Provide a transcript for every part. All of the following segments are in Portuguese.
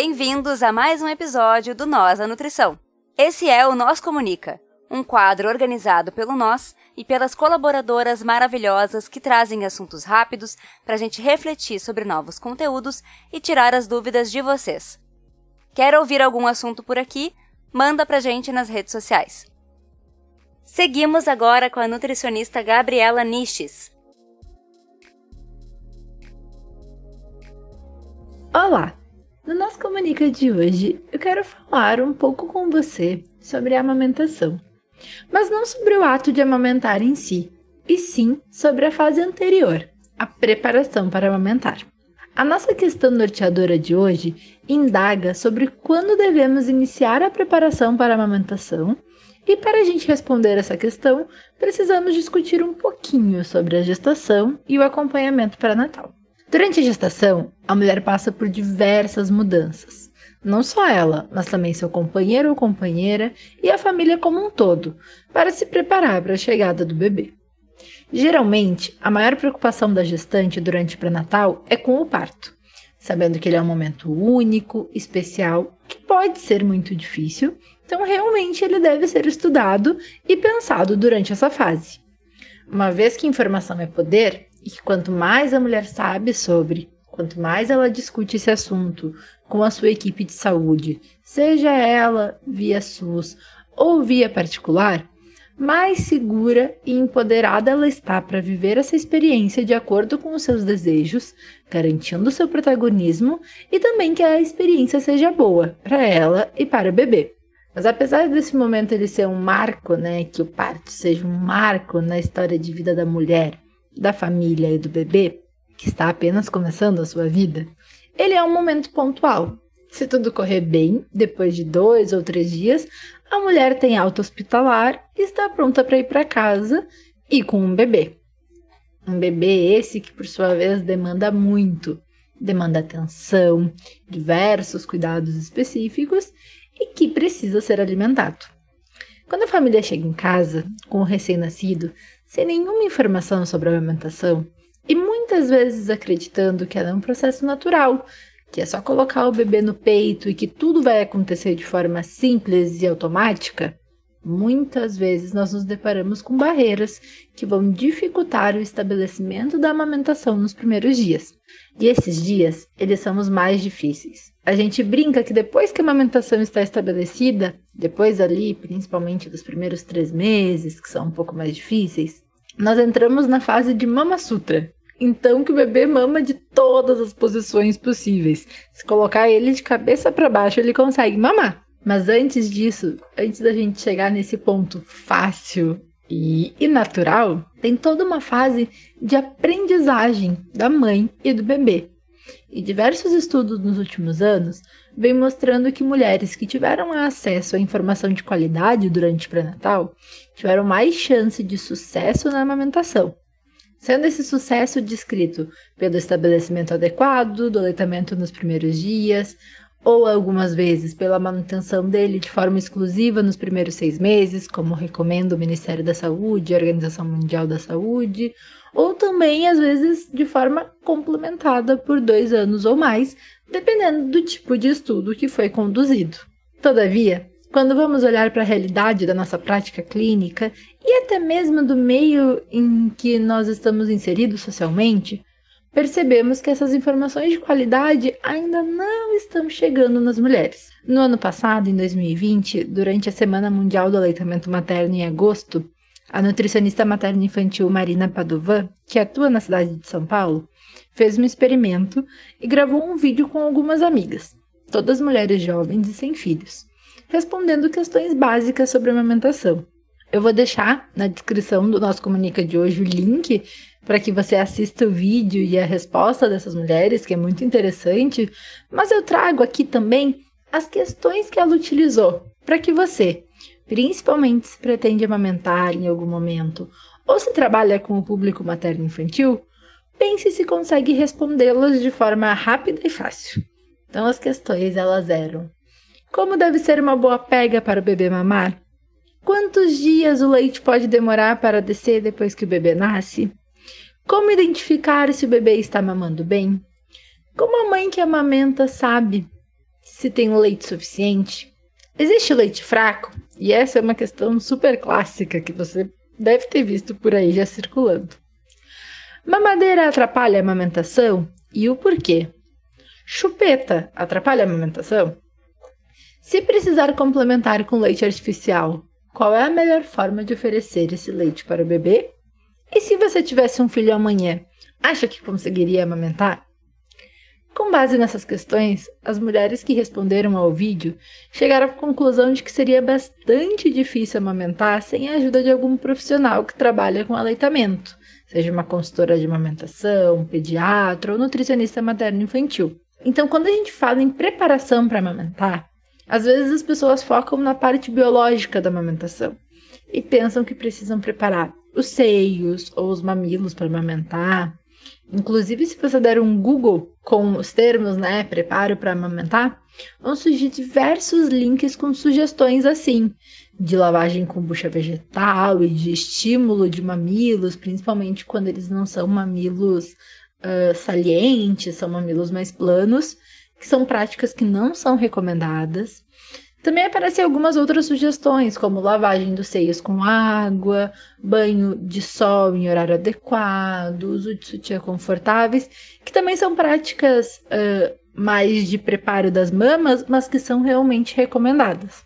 Bem-vindos a mais um episódio do Nós a Nutrição. Esse é o Nós Comunica, um quadro organizado pelo Nós e pelas colaboradoras maravilhosas que trazem assuntos rápidos para a gente refletir sobre novos conteúdos e tirar as dúvidas de vocês. Quer ouvir algum assunto por aqui? Manda pra gente nas redes sociais. Seguimos agora com a nutricionista Gabriela Niches. Olá! No nosso Comunica de hoje, eu quero falar um pouco com você sobre a amamentação. Mas não sobre o ato de amamentar em si, e sim sobre a fase anterior, a preparação para amamentar. A nossa questão norteadora de hoje indaga sobre quando devemos iniciar a preparação para a amamentação, e para a gente responder essa questão, precisamos discutir um pouquinho sobre a gestação e o acompanhamento pré-natal. Durante a gestação, a mulher passa por diversas mudanças. Não só ela, mas também seu companheiro ou companheira e a família como um todo, para se preparar para a chegada do bebê. Geralmente, a maior preocupação da gestante durante o pré-natal é com o parto, sabendo que ele é um momento único, especial, que pode ser muito difícil, então realmente ele deve ser estudado e pensado durante essa fase. Uma vez que informação é poder, e que quanto mais a mulher sabe sobre, quanto mais ela discute esse assunto com a sua equipe de saúde, seja ela via SUS ou via particular, mais segura e empoderada ela está para viver essa experiência de acordo com os seus desejos, garantindo seu protagonismo e também que a experiência seja boa para ela e para o bebê. Mas apesar desse momento ele ser um marco, né, que o parto seja um marco na história de vida da mulher, da família e do bebê, que está apenas começando a sua vida, ele é um momento pontual. Se tudo correr bem, depois de dois ou três dias, a mulher tem alta hospitalar e está pronta para ir para casa e com um bebê. Um bebê esse que, por sua vez, demanda muito, demanda atenção, diversos cuidados específicos e que precisa ser alimentado. Quando a família chega em casa com o recém-nascido, sem nenhuma informação sobre a amamentação e muitas vezes acreditando que ela é um processo natural, que é só colocar o bebê no peito e que tudo vai acontecer de forma simples e automática, muitas vezes nós nos deparamos com barreiras que vão dificultar o estabelecimento da amamentação nos primeiros dias. E esses dias, eles são os mais difíceis. A gente brinca que depois que a amamentação está estabelecida, depois ali, principalmente dos primeiros três meses, que são um pouco mais difíceis, nós entramos na fase de Mama Sutra. Então que o bebê mama de todas as posições possíveis. Se colocar ele de cabeça para baixo, ele consegue mamar. Mas antes disso, antes da gente chegar nesse ponto fácil e, natural, tem toda uma fase de aprendizagem da mãe e do bebê. E diversos estudos nos últimos anos vêm mostrando que mulheres que tiveram acesso à informação de qualidade durante o pré-natal tiveram mais chance de sucesso na amamentação, sendo esse sucesso descrito pelo estabelecimento adequado do aleitamento nos primeiros dias, ou algumas vezes pela manutenção dele de forma exclusiva nos primeiros seis meses, como recomenda o Ministério da Saúde a Organização Mundial da Saúde, ou também às vezes de forma complementada por dois anos ou mais, dependendo do tipo de estudo que foi conduzido. Todavia, quando vamos olhar para a realidade da nossa prática clínica e até mesmo do meio em que nós estamos inseridos socialmente, percebemos que essas informações de qualidade ainda não estão chegando nas mulheres. No ano passado, em 2020, durante a Semana Mundial do Aleitamento Materno em agosto, a nutricionista materna infantil Marina Padovan, que atua na cidade de São Paulo, fez um experimento e gravou um vídeo com algumas amigas, todas mulheres jovens e sem filhos, respondendo questões básicas sobre amamentação. Eu vou deixar na descrição do nosso Comunica de hoje o link para que você assista o vídeo e a resposta dessas mulheres, que é muito interessante, mas eu trago aqui também as questões que ela utilizou para que você, principalmente se pretende amamentar em algum momento ou se trabalha com o público materno infantil, pense se consegue respondê-las de forma rápida e fácil. Então as questões elas eram: como deve ser uma boa pega para o bebê mamar? Quantos dias o leite pode demorar para descer depois que o bebê nasce? Como identificar se o bebê está mamando bem? Como a mãe que amamenta sabe se tem leite suficiente? Existe leite fraco? E essa é uma questão super clássica que você deve ter visto por aí já circulando. Mamadeira atrapalha a amamentação? E o porquê? Chupeta atrapalha a amamentação? Se precisar complementar com leite artificial, qual é a melhor forma de oferecer esse leite para o bebê? E se você tivesse um filho amanhã, acha que conseguiria amamentar? Com base nessas questões, as mulheres que responderam ao vídeo chegaram à conclusão de que seria bastante difícil amamentar sem a ajuda de algum profissional que trabalha com aleitamento, seja uma consultora de amamentação, pediatra ou nutricionista materno-infantil. Então, quando a gente fala em preparação para amamentar, às vezes as pessoas focam na parte biológica da amamentação e pensam que precisam preparar os seios ou os mamilos para amamentar. Inclusive, se você der um Google com os termos, né, preparo para amamentar, vão surgir diversos links com sugestões assim, de lavagem com bucha vegetal e de estímulo de mamilos, principalmente quando eles não são mamilos uh, salientes, são mamilos mais planos, que são práticas que não são recomendadas. Também aparecem algumas outras sugestões, como lavagem dos seios com água, banho de sol em horário adequado, uso de sutiã confortáveis, que também são práticas uh, mais de preparo das mamas, mas que são realmente recomendadas.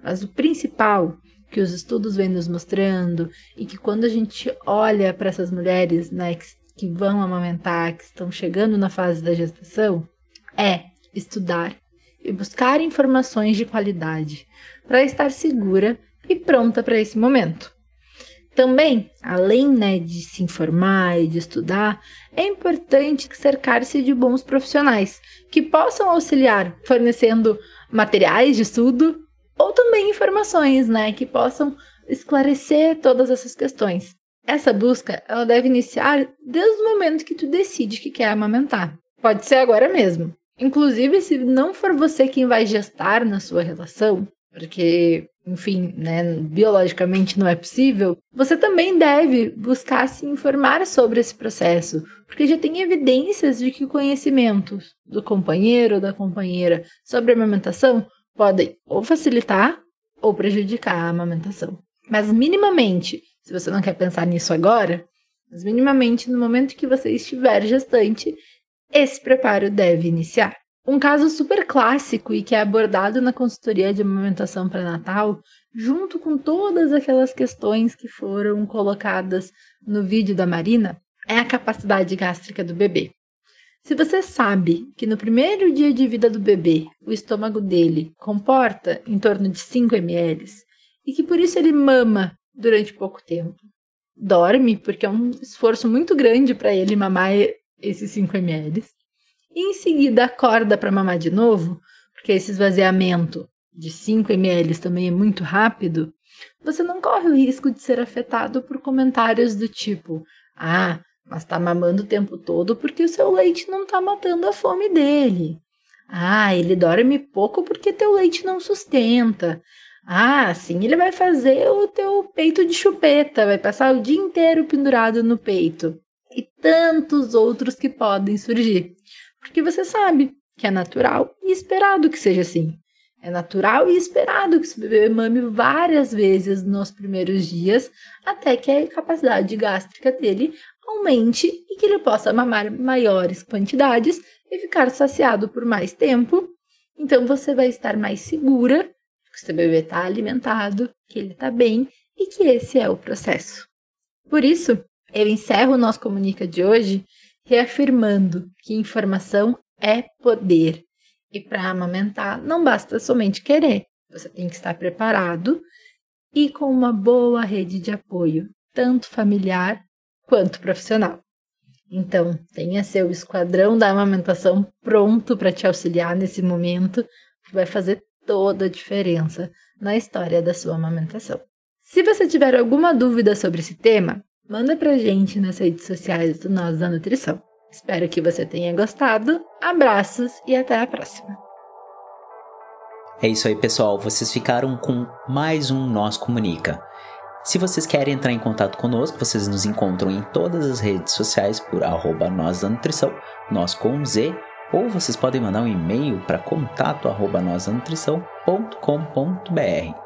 Mas o principal que os estudos vêm nos mostrando e que quando a gente olha para essas mulheres né, que, que vão amamentar, que estão chegando na fase da gestação, é estudar e buscar informações de qualidade para estar segura e pronta para esse momento. Também, além né, de se informar e de estudar, é importante cercar-se de bons profissionais que possam auxiliar fornecendo materiais de estudo ou também informações né, que possam esclarecer todas essas questões. Essa busca ela deve iniciar desde o momento que tu decide que quer amamentar. Pode ser agora mesmo. Inclusive, se não for você quem vai gestar na sua relação, porque, enfim, né, biologicamente não é possível, você também deve buscar se informar sobre esse processo, porque já tem evidências de que o conhecimento do companheiro ou da companheira sobre amamentação podem ou facilitar ou prejudicar a amamentação. Mas minimamente, se você não quer pensar nisso agora, mas minimamente no momento que você estiver gestante, esse preparo deve iniciar. Um caso super clássico e que é abordado na consultoria de amamentação pré-natal, junto com todas aquelas questões que foram colocadas no vídeo da Marina, é a capacidade gástrica do bebê. Se você sabe que no primeiro dia de vida do bebê, o estômago dele comporta em torno de 5 ml e que por isso ele mama durante pouco tempo, dorme porque é um esforço muito grande para ele mamar esses 5 ml. E em seguida acorda para mamar de novo, porque esse esvaziamento de 5 ml também é muito rápido, você não corre o risco de ser afetado por comentários do tipo: "Ah, mas está mamando o tempo todo porque o seu leite não está matando a fome dele. Ah, ele dorme pouco porque teu leite não sustenta. Ah, sim, ele vai fazer o teu peito de chupeta, vai passar o dia inteiro pendurado no peito e tantos outros que podem surgir. Porque você sabe que é natural e esperado que seja assim. É natural e esperado que esse bebê mame várias vezes nos primeiros dias, até que a capacidade gástrica dele aumente e que ele possa mamar maiores quantidades e ficar saciado por mais tempo. Então você vai estar mais segura que seu bebê está alimentado, que ele está bem e que esse é o processo. Por isso, eu encerro o nosso Comunica de hoje reafirmando que informação é poder. E para amamentar não basta somente querer, você tem que estar preparado e com uma boa rede de apoio, tanto familiar quanto profissional. Então, tenha seu esquadrão da amamentação pronto para te auxiliar nesse momento, que vai fazer toda a diferença na história da sua amamentação. Se você tiver alguma dúvida sobre esse tema, Manda pra gente nas redes sociais do Nós da Nutrição. Espero que você tenha gostado. Abraços e até a próxima. É isso aí, pessoal. Vocês ficaram com mais um Nós Comunica. Se vocês querem entrar em contato conosco, vocês nos encontram em todas as redes sociais por arroba Nós da Nutrição, nós com Z ou vocês podem mandar um e-mail para contato@nosanutrição.com.br.